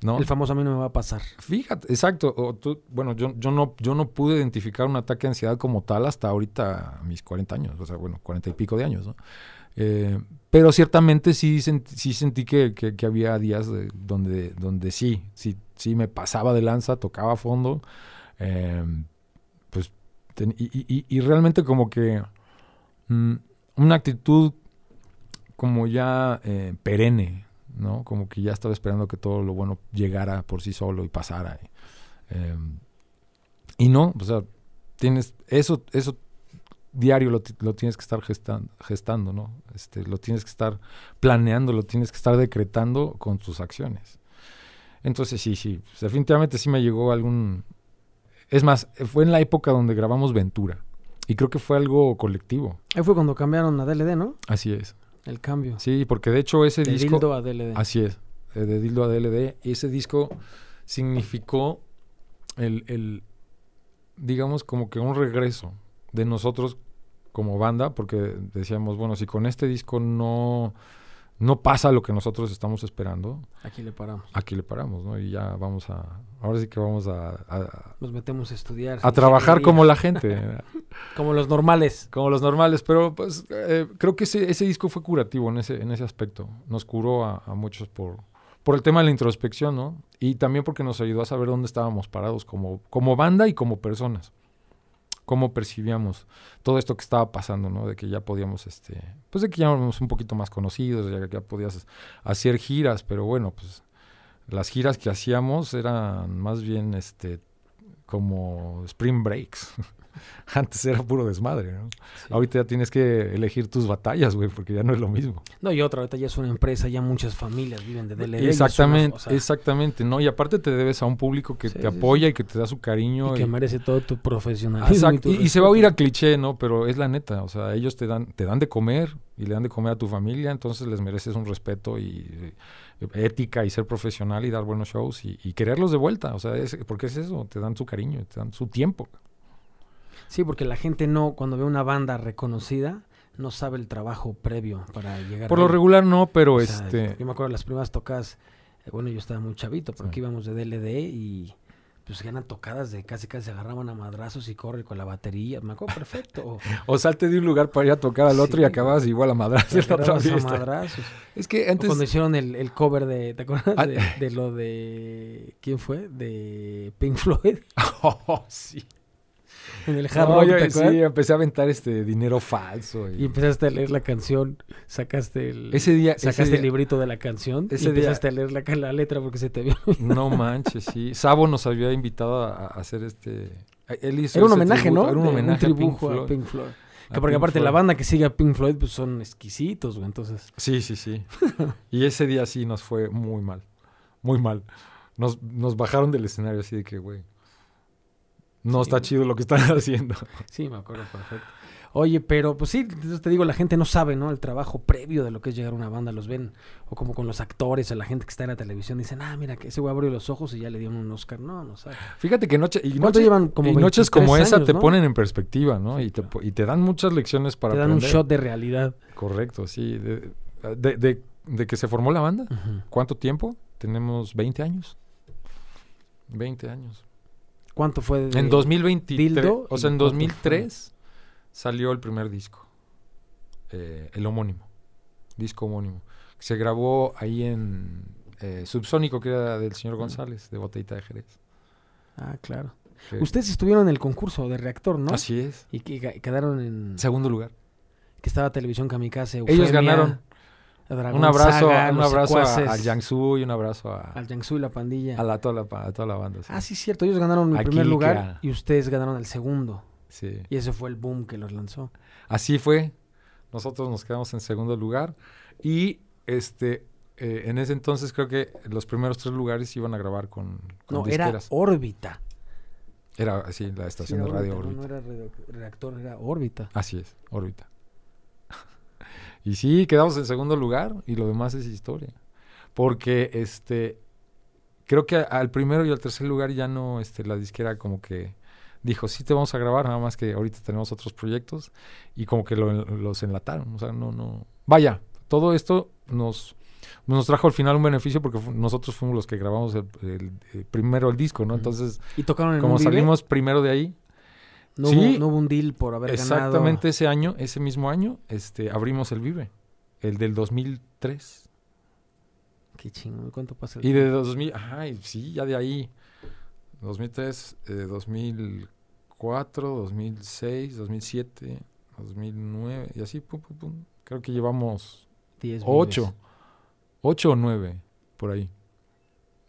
¿no? El famoso a mí no me va a pasar. Fíjate, exacto. O tú- bueno, yo, yo, no, yo no pude identificar un ataque de ansiedad como tal hasta ahorita, a mis 40 años, o sea, bueno, 40 y pico de años, ¿no? Eh, pero ciertamente sí, sent- sí sentí que, que- que había días de- donde, donde sí, sí, sí me pasaba de lanza, tocaba a fondo, eh, pues, ten- y, y- y- y realmente como que mm, una actitud como ya eh, perenne, ¿no? Como que ya estaba esperando que todo lo bueno llegara por sí solo y pasara. eh, y no, o sea, tienes eso, eso diario lo tienes que estar gestan- gestando, ¿no? Este, lo tienes que estar planeando, lo tienes que estar decretando con tus acciones. Entonces sí, sí, pues, definitivamente sí me llegó algún... Es más, fue en la época donde grabamos Ventura. Y creo que fue algo colectivo. Ahí fue cuando cambiaron a DLD, ¿no? Así es. El cambio. Sí, porque de hecho ese de disco... dildo a DLD. Así es, eh, de Dildo a DLD. Y ese disco significó el, el, digamos, como que un regreso de nosotros como banda, porque decíamos, bueno, si con este disco no, no pasa lo que nosotros estamos esperando, Aquí le paramos. aquí le paramos, ¿no? Y ya vamos a, ahora sí que vamos a, a, Nos metemos a estudiar. a trabajar ingeniería, como la gente. Como los normales. como los normales, pero pues eh, creo que ese, ese disco fue curativo en ese, en ese aspecto. Nos curó a, a muchos por, por el tema de la introspección, ¿no? Y también porque nos ayudó a saber dónde estábamos parados como, como banda y como personas. Cómo percibíamos todo esto que estaba pasando, ¿no? De que ya podíamos, este, pues de que ya éramos un poquito más conocidos, ya que ya podías hacer giras, pero bueno, pues las giras que hacíamos eran más bien, este, como spring breaks. Antes era puro desmadre, ¿no? Ahorita ya tienes que elegir tus batallas, güey, porque ya no es lo mismo. No, y otra, ahorita ya es una empresa, ya muchas familias viven de DLD. Exactamente, exactamente, ¿no? Y aparte te debes a un público que te apoya y que te da su cariño. Y que merece todo tu profesionalismo. Y, y, se va a oír a cliché, ¿no? Pero es la neta, o sea, ellos te dan, te dan de comer y le dan de comer a tu familia, entonces les mereces un respeto y eh, ética y ser profesional y dar buenos shows y, y quererlos de vuelta, o sea, es, porque es eso, te dan su cariño, te dan su tiempo. Sí, porque la gente no, cuando ve una banda reconocida, no sabe el trabajo previo para llegar. Por lo regular no, pero este. Yo me acuerdo las primeras tocadas, eh, bueno, yo estaba muy chavito, porque íbamos de DLD y pues ganan tocadas de casi casi se agarraban a madrazos y corre con la batería. Me acuerdo perfecto. o salte de un lugar para ir a tocar al otro y acababas igual a madrazos. A madrazos. Es que antes... cuando hicieron el, el, cover de, ¿te acuerdas? Ah, de, lo de, ¿quién fue? De Pink Floyd. oh, sí en el hard Sí, empecé a aventar este dinero falso. Y... empezaste a leer la canción, sacaste el, ese día, sacaste el librito de la canción ese y empezaste a leer la, la, letra porque se te vio. No manches, sí. Sabo nos había invitado a, hacer este... Él hizo Era un homenaje, ¿no? Era un homenaje un tribujo a Pink Floyd. Que porque aparte la banda que sigue a Pink Floyd pues son exquisitos, güey, entonces... Sí, sí, sí. y ese día sí nos fue muy mal. Muy mal. Nos, nos bajaron del escenario así de que, güey, no está chido lo que están haciendo. Sí, me acuerdo perfecto. Oye, pero pues sí, te digo, la gente no sabe, ¿no? El trabajo previo de lo que es llegar a una banda, los ven, o como con los actores, o la gente que está en la televisión, dicen, ah, mira, que ese güey abrió los ojos y ya le dieron un Oscar. No, no sabe. Fíjate que noche, y llevan como noches como esa te ponen en perspectiva, ¿no? y, te, y te dan muchas lecciones para Te dan un shot de realidad. Correcto, sí. De, de, de, que se formó la banda, ¿cuánto tiempo? Tenemos 20 años. 20 años. ¿Cuánto fue? De en 2023, o sea, en 2003 salió el primer disco, eh, el homónimo, disco homónimo. Se grabó ahí en eh, Subsónico, que era del señor González, de Botellita de Jerez. Ah, claro. Ustedes estuvieron en el concurso de reactor, ¿no? Así es. Y que quedaron en... Segundo lugar. Que estaba Televisión Kamikaze. Ellos ganaron un abrazo, un abrazo a, Jiangsu y un abrazo a... Al Jiangsu y la pandilla. A, la, toda, la, toda la banda, Ah, sí, cierto. Ellos ganaron el primer lugar y ustedes ganaron el segundo. Sí. Y ese fue el boom que los lanzó. Así fue. Nosotros nos quedamos en segundo lugar. Y este eh, en ese entonces creo que los primeros tres lugares iban a grabar con, con No, era órbita. Era, así, la estación de radio órbita. No, no era reactor, era órbita. Así es, órbita. Y sí, quedamos en segundo lugar y lo demás es historia. Porque este creo que al primero y al tercer lugar ya no este la disquera como que dijo, "Sí te vamos a grabar, nada más que ahorita tenemos otros proyectos" y como que los enlataron, o sea, no no vaya, todo esto nos nos trajo al final un beneficio porque nosotros fuimos los que grabamos el, primero el disco, ¿no? Entonces, ¿Y tocaron como salimos primero de ahí, no, hubo, no hubo un deal por haber exactamente ganado. Exactamente ese año, ese mismo año, este, abrimos el Vive, el del 2003. Qué chingo, ¿cuánto pasa el Y de 2000, ay, sí, ya de ahí. 2003, eh, 2004, 2006, 2007, 2009, y así, pum, pum, pum. Creo que llevamos 10 8, 8 o 9, por ahí.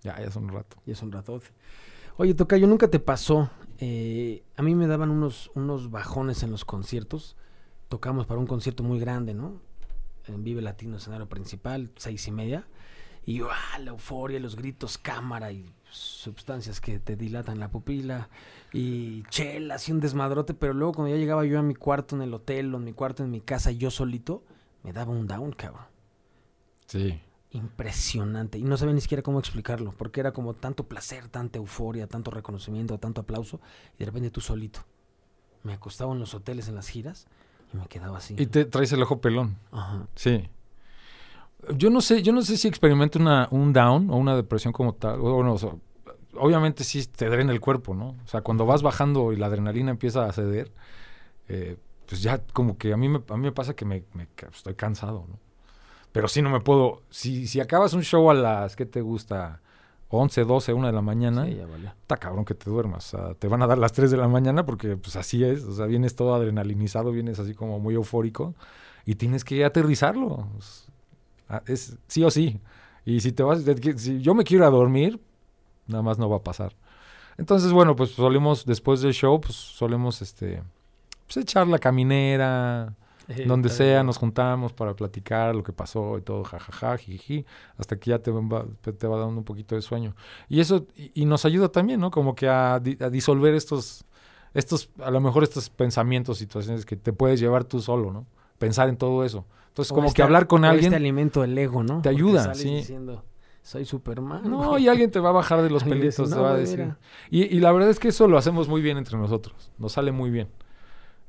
Ya, ya es un rato. Ya es un rato. Oye, Tocayo, ¿nunca te pasó eh, a mí me daban unos, unos bajones en los conciertos. Tocamos para un concierto muy grande, ¿no? En Vive Latino, escenario principal, seis y media. Y yo, ah, la euforia, los gritos, cámara y sustancias que te dilatan la pupila. Y chela, así un desmadrote. Pero luego cuando ya llegaba yo a mi cuarto en el hotel o en mi cuarto en mi casa, yo solito, me daba un down, cabrón. Sí impresionante y no sabía ni siquiera cómo explicarlo, porque era como tanto placer, tanta euforia, tanto reconocimiento, tanto aplauso, y de repente tú solito. Me acostaba en los hoteles en las giras y me quedaba así. Y te traes el ojo pelón. Ajá. Sí. Yo no sé, yo no sé si experimento una, un down o una depresión como tal. Bueno, obviamente sí te drena el cuerpo, ¿no? O sea, cuando vas bajando y la adrenalina empieza a ceder, eh, pues ya como que a mí me, a mí me pasa que me, me estoy cansado, ¿no? Pero sí no me puedo. Si, si acabas un show a las, ¿qué te gusta? 11, 12, 1 de la mañana, Sí, ya valió. está cabrón que te duermas. O sea, te van a dar las 3 de la mañana porque pues así es. O sea, vienes todo adrenalinizado, vienes así como muy eufórico y tienes que aterrizarlo. Es, ah, es sí o sí. Y si te vas, si yo me quiero ir a dormir, nada más no va a pasar. Entonces, bueno, pues solemos, después del show, pues solemos este, pues echar la caminera, donde sea, nos juntamos para platicar lo que pasó y todo, jajaja, jiji, hasta que ya te va, te va dando un poquito de sueño. Y eso, y, y nos ayuda también, ¿no? Como que a, di- a disolver estos, estos, a lo mejor estos pensamientos, situaciones que te puedes llevar tú solo, ¿no? Pensar en todo eso. Entonces, O como este- que hablar con o alguien, Este alimento del ego, ¿no? te ayuda, sales sí. diciendo, soy Superman. no, güey". y alguien te va a bajar de los pelitos, te "No, va a decir. mira". Y, y la verdad es que eso lo hacemos muy bien entre nosotros, nos sale muy bien.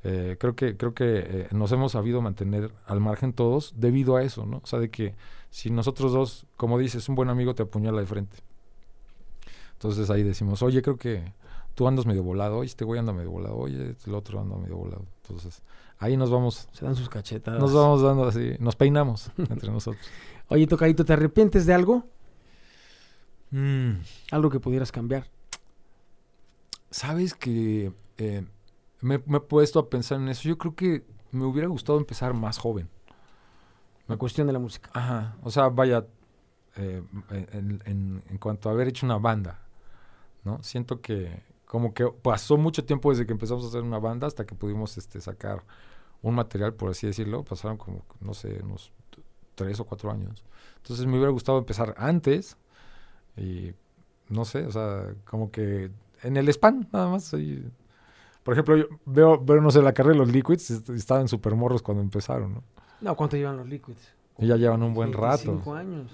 Eh, creo que, creo que eh, nos hemos sabido mantener al margen todos debido a eso, ¿no? O sea, de que si nosotros dos, como dices, un buen amigo te apuñala de frente. Entonces ahí decimos, oye, creo que tú andas medio volado, oye, este güey anda medio volado, oye, el otro anda medio volado. Entonces ahí nos vamos, Se dan sus cachetadas. nos vamos dando así, nos peinamos entre nosotros. Oye, Tocadito, ¿te arrepientes de algo? Mm. Algo que pudieras cambiar. Sabes que eh, me, me he puesto a pensar en eso. Yo creo que me hubiera gustado empezar más joven. La cuestión de la música. Ajá. O sea, vaya, eh, en, en- en cuanto a haber hecho una banda, ¿no? Siento que como que pasó mucho tiempo desde que empezamos a hacer una banda hasta que pudimos este, sacar un material, por así decirlo. Pasaron como, no sé, unos tres o cuatro años. Entonces me hubiera gustado empezar antes y no sé, o sea, como que en el spam, nada más. ahí. Por ejemplo, yo veo, veo, no sé, la carrera de los Liquids, est- estaban súper morros cuando empezaron, ¿no? No, ¿cuánto llevan los Liquids? Y ya llevan un buen rato. 25 años.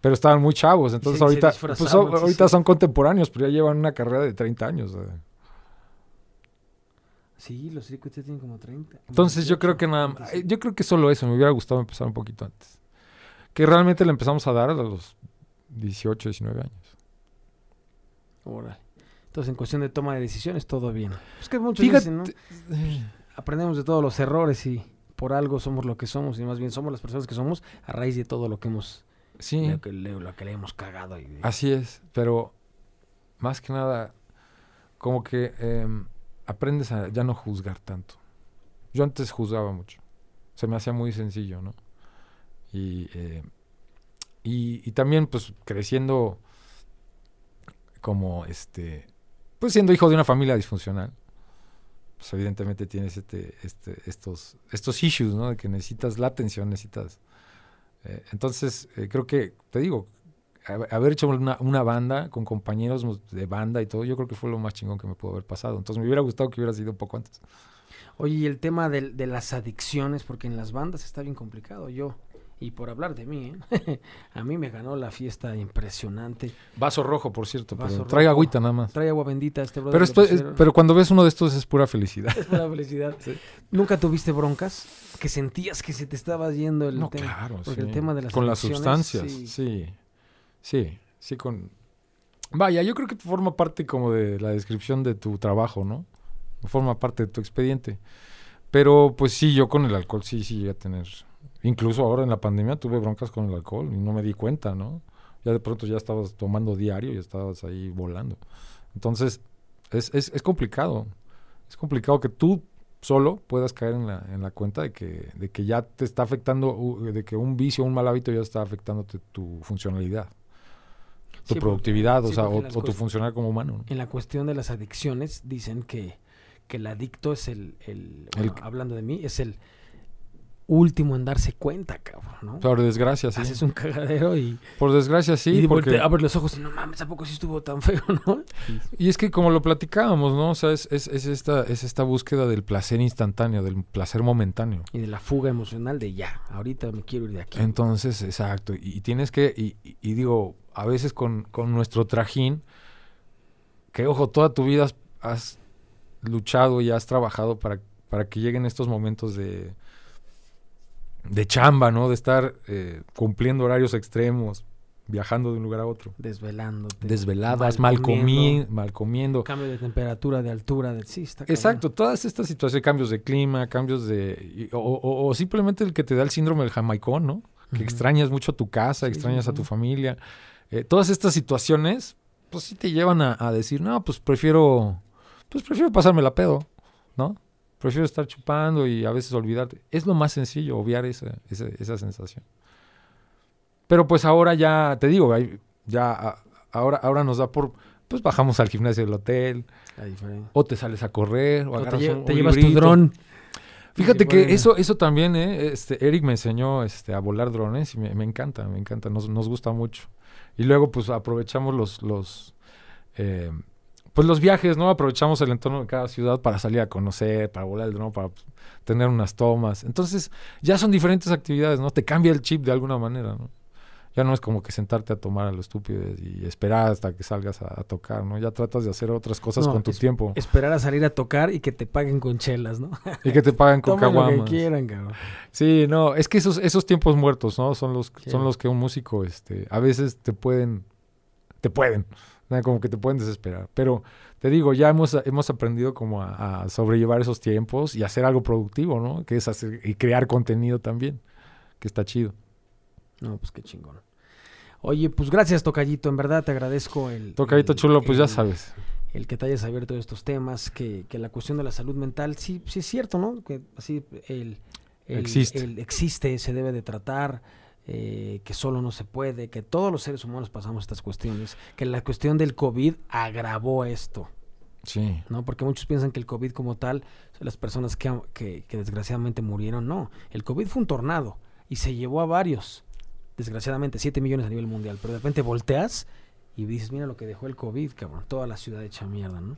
Pero estaban muy chavos, entonces se ahorita, pues, so- ahorita son contemporáneos, pero ya llevan una carrera de 30 años. eh. Sí, los Liquids ya tienen como 30. Entonces yo creo que nada más, yo creo que solo eso, me hubiera gustado empezar un poquito antes. Que realmente le empezamos a dar a los 18, 19 años. Órale. Entonces, en cuestión de toma de decisiones, todo bien. Es que muchos Fíjate, dicen, ¿no? Aprendemos de todos los errores y por algo somos lo que somos y más bien somos las personas que somos a raíz de todo lo que hemos, sí, lo que, le, lo que le hemos cagado. Y así es, pero más que nada, como que em, aprendes a ya no juzgar tanto. Yo antes juzgaba mucho, se me hacía muy sencillo, ¿no? Y, eh, y, y también, pues, creciendo como, este, pues, siendo hijo de una familia disfuncional, pues, evidentemente tienes este, este, estos, estos issues, ¿no? De que necesitas la atención, necesitas... eh, entonces, eh, creo que, te digo, hab- haber hecho una, una banda con compañeros mus- de banda y todo, yo creo que fue lo más chingón que me pudo haber pasado. Entonces, me hubiera gustado que hubiera sido un poco antes. Oye, y el tema del- de, las adicciones, porque en las bandas está bien complicado. Yo, y por hablar de mí, ¿eh? a mí me ganó la fiesta impresionante. Vaso rojo, por cierto, Vaso pero trae agüita nada más. Trae agua bendita este brother. Pero, esto es- pero cuando ves uno de estos es pura felicidad. Es pura felicidad. Sí. ¿Nunca tuviste broncas? Que sentías que se te estaba yendo el no, tema. claro. porque el sí. tema de las Con las sustancias, sí. sí. Sí, sí, con... Vaya, yo creo que forma parte como de la descripción de tu trabajo, ¿no? Forma parte de tu expediente. Pero pues sí, yo con el alcohol sí, sí llegué a tener... Incluso ahora en la pandemia tuve broncas con el alcohol y no me di cuenta, ¿no? Ya de pronto ya estabas tomando diario y estabas ahí volando. Entonces, es, es, es complicado. Es complicado que tú solo puedas caer en la, en la cuenta de que, de que ya te está afectando, de que un vicio, un mal hábito ya está afectando tu funcionalidad, tu Sí, porque- productividad, o sí, sea, o, tu funcionar como humano. ¿no? En la cuestión de las adicciones, dicen que, que el adicto es el, el, bueno, El- hablando de mí, es el último en darse cuenta, cabrón, ¿no? Por desgracia, sí. Haces un cagadero y, Por desgracia, sí. y porque, voltea- abres los ojos y no mames, tampoco sí estuvo tan feo, ¿no? y es que como lo platicábamos, ¿no? O sea, es, es, es esta, es esta búsqueda del placer instantáneo, del placer momentáneo. Y de la fuga emocional de ya, ahorita me quiero ir de aquí. Entonces, exacto. Y, y tienes que, y, y- y digo, a veces con, con nuestro trajín, que ojo, toda tu vida has, has luchado y has trabajado para, para que lleguen estos momentos de, de chamba, ¿no? De estar eh, cumpliendo horarios extremos, viajando de un lugar a otro. Desvelándote. Desveladas, mal, comiendo, comi mal comiendo. Cambio de temperatura, de altura, de sí, está. Exacto, todas estas situaciones, cambios de clima, cambios de... y- o, o- o simplemente el que te da el síndrome del jamaicón, ¿no? Que extrañas mucho a tu casa, Sí, extrañas sí, a tu sí. familia. eh, todas estas situaciones, pues sí te llevan a, a decir, no, pues prefiero, pues prefiero pasarme la pedo, ¿no? Prefiero estar chupando y a veces olvidarte. Es lo más sencillo, obviar esa, esa, esa sensación. Pero pues ahora ya, te digo, ya ahora, ahora nos da por, pues bajamos al gimnasio del hotel, o te sales a correr, o, O te, agarras lle- un- te un llevas tu dron. Fíjate Sí, que bueno. eso, eso también, ¿eh? este, Eric me enseñó este, a volar drones y me, me encanta, me encanta, nos, nos gusta mucho. Y luego pues aprovechamos los, los, eh, pues los viajes, ¿no? Aprovechamos el entorno de cada ciudad para salir a conocer, para volar dron, para tener unas tomas. Entonces ya son diferentes actividades, ¿no? Te cambia el chip de alguna manera, ¿no? Ya no es como que sentarte a tomar a lo estúpido y esperar hasta que salgas a, a tocar, ¿no? Ya tratas de hacer otras cosas No, con tu es- tiempo Esperar a salir a tocar y que te paguen con chelas, ¿no? y que te paguen con Tomen lo que caguamas. quieran, cabrón. Sí, no, es que esos, esos tiempos muertos, ¿no? Son los, Sí. son los que un músico, este, a veces te pueden, te pueden, como que te pueden desesperar. Pero te digo, ya hemos, hemos aprendido como a, a sobrellevar esos tiempos y hacer algo productivo, ¿no? Que es hacer, y crear contenido también, que está chido. No, pues qué chingón. Oye, pues gracias, Tocayito. En verdad te agradezco el. Tocadito el- chulo, pues ya sabes. el que te hayas abierto estos temas, que, que la cuestión de la salud mental, sí, sí es cierto, ¿no? Que así el, el- Existe. el existe, se debe de tratar, eh, que solo no se puede, que todos los seres humanos pasamos estas cuestiones, que la cuestión del COVID agravó esto, Sí. ¿no? Porque muchos piensan que el COVID como tal, son las personas que, que, que desgraciadamente murieron, no. El COVID fue un tornado y se llevó a varios, desgraciadamente, 7 millones a nivel mundial, pero de repente volteas y dices, mira lo que dejó el COVID, cabrón, toda la ciudad hecha mierda, ¿no?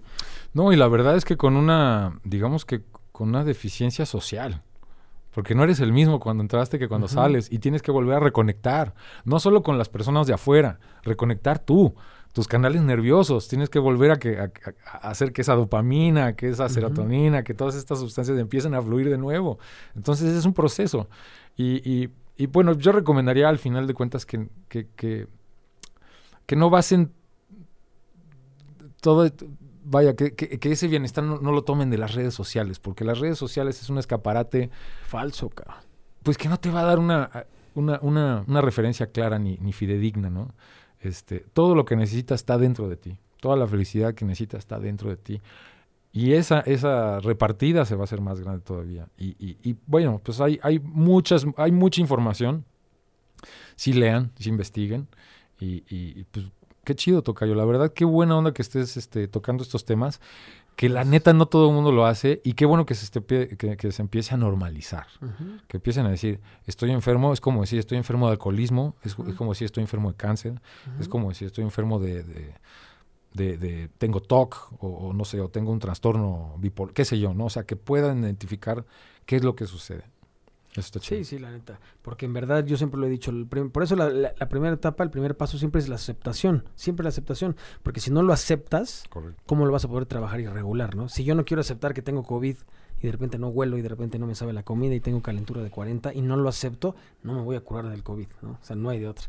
No, y la verdad es que con una, digamos que con una deficiencia social. Porque no eres el mismo cuando entraste que cuando sales y tienes que volver a reconectar. No solo con las personas de afuera, reconectar tú, tus canales nerviosos. Tienes que volver a, que, a, a- a hacer que esa dopamina, que esa serotonina, que todas estas sustancias empiecen a fluir de nuevo. Entonces es un proceso. Y, y- y, bueno, yo recomendaría al final de cuentas que, que, que, que no basen todo, vaya, que, que- que ese bienestar no, no lo tomen de las redes sociales, porque las redes sociales es un escaparate, Falso, cabrón. pues que no te va a dar una, una, una, una referencia clara ni, ni fidedigna, ¿no? Este, todo lo que necesitas está dentro de ti, toda la felicidad que necesitas está dentro de ti. Y esa, esa repartida se va a hacer más grande todavía. Y, y- y, bueno, pues hay, hay, muchas, hay mucha información. Si lean, si investiguen. Y, y- y, pues qué chido, Tocayo. La verdad, qué buena onda que estés este, tocando estos temas. Que la neta no todo el mundo lo hace. Y qué bueno que se, esté que, que se empiece a normalizar. Que empiecen a decir, estoy enfermo. Es como decir, estoy enfermo de alcoholismo. Es, es como decir, estoy enfermo de cáncer. Es como decir, estoy enfermo de, de, de- de- tengo TOC o, o no sé, o tengo un trastorno bipolar, qué sé yo, ¿no? O sea, que puedan identificar qué es lo que sucede. Está. Sí, sí, la neta. Porque en verdad yo siempre lo he dicho. el por eso la, la- la primera etapa, el primer paso siempre es la aceptación. Siempre la aceptación. Porque si no lo aceptas, Correcto. ¿cómo lo vas a poder trabajar irregular, no? Si yo no quiero aceptar que tengo COVID y de repente no huelo y de repente no me sabe la comida y tengo calentura de 40 y no lo acepto, no me voy a curar del COVID, ¿no? O sea, no hay de otra.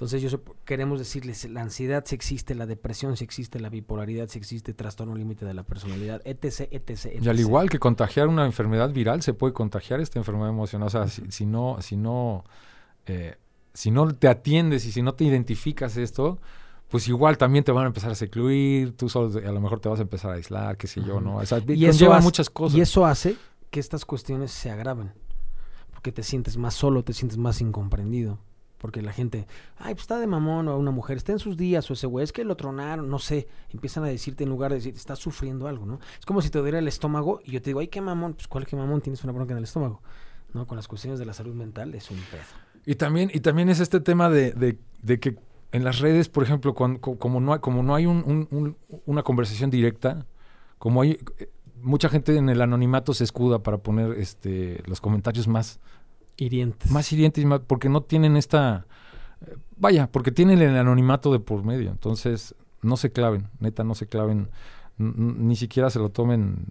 Entonces yo queremos decirles, la ansiedad si existe, la depresión si existe, la bipolaridad si existe, trastorno límite de la personalidad, etc, etc, etc. Y al igual que contagiar una enfermedad viral, se puede contagiar esta enfermedad emocional. O sea, si, si no, si no, eh, si no te atiendes y si no te identificas esto, pues igual también te van a empezar a secluir, tú solo a lo mejor te vas a empezar a aislar, qué sé yo. ¿no? O sea, Y eso hace- muchas cosas. Y eso hace que estas cuestiones se agraven. Porque te sientes más solo, te sientes más incomprendido. Porque la gente, ay, pues está de mamón o una mujer, está en sus días o ese güey, es que lo tronaron, no sé. Empiezan a decirte en lugar de decir, estás sufriendo algo, ¿no? Es como si te doliera el estómago y yo te digo, ay, qué mamón, pues cuál qué mamón, tienes una bronca en el estómago. ¿No? Con las cuestiones de la salud mental es un pedo. Y también, y también es este tema de, de- de que en las redes, por ejemplo, cuando, co- como no hay, como no hay un- una conversación directa, como hay eh, mucha gente en el anonimato se escuda para poner este los comentarios más, Hirientes. más hirientes, más- porque no tienen esta vaya, porque tienen el anonimato de por medio. Entonces, no se claven, neta, no se claven, ni siquiera se lo tomen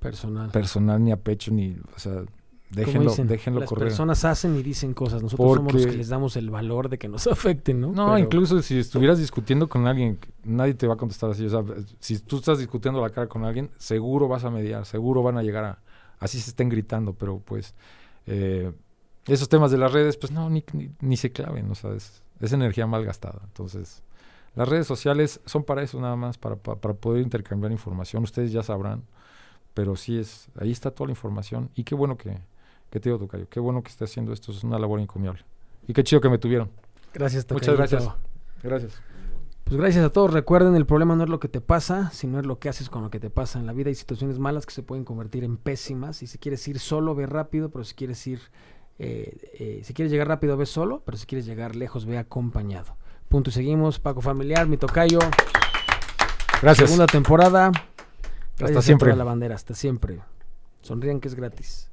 personal. personal ni a pecho, ni, o sea, déjenlo, dicen, déjenlo las correr. personas hacen y dicen cosas. Nosotros somos los que les damos el valor de que nos afecten, ¿no? No, Pero- incluso si estuvieras discutiendo con alguien, nadie te va a contestar así. O sea, si tú estás discutiendo la cara con alguien, seguro vas a mediar, seguro van a llegar a... Así se estén gritando, pero pues... eh, esos temas de las redes, pues no, ni, ni, ni se claven, o sea, es- es energía mal gastada. Entonces, las redes sociales son para eso nada más, para, para, para poder intercambiar información. Ustedes ya sabrán, pero sí es, ahí está toda la información. Y qué bueno que, que te digo, Tocayo, qué bueno que esté haciendo esto, es una labor encomiable. Y qué chido que me tuvieron. Gracias, Muchas Tocayito. gracias. Gracias. Pues gracias a todos. Recuerden, el problema no es lo que te pasa, sino es lo que haces con lo que te pasa. En la vida hay situaciones malas que se pueden convertir en pésimas. Y si quieres ir solo, ve rápido, pero si quieres ir, eh, eh, si quieres llegar rápido, ve solo, pero si quieres llegar lejos, ve acompañado. Punto y seguimos. Paco Familiar, mi tocayo. Gracias. Segunda temporada. Gracias a siempre. toda la bandera, hasta siempre. Sonrían que es gratis.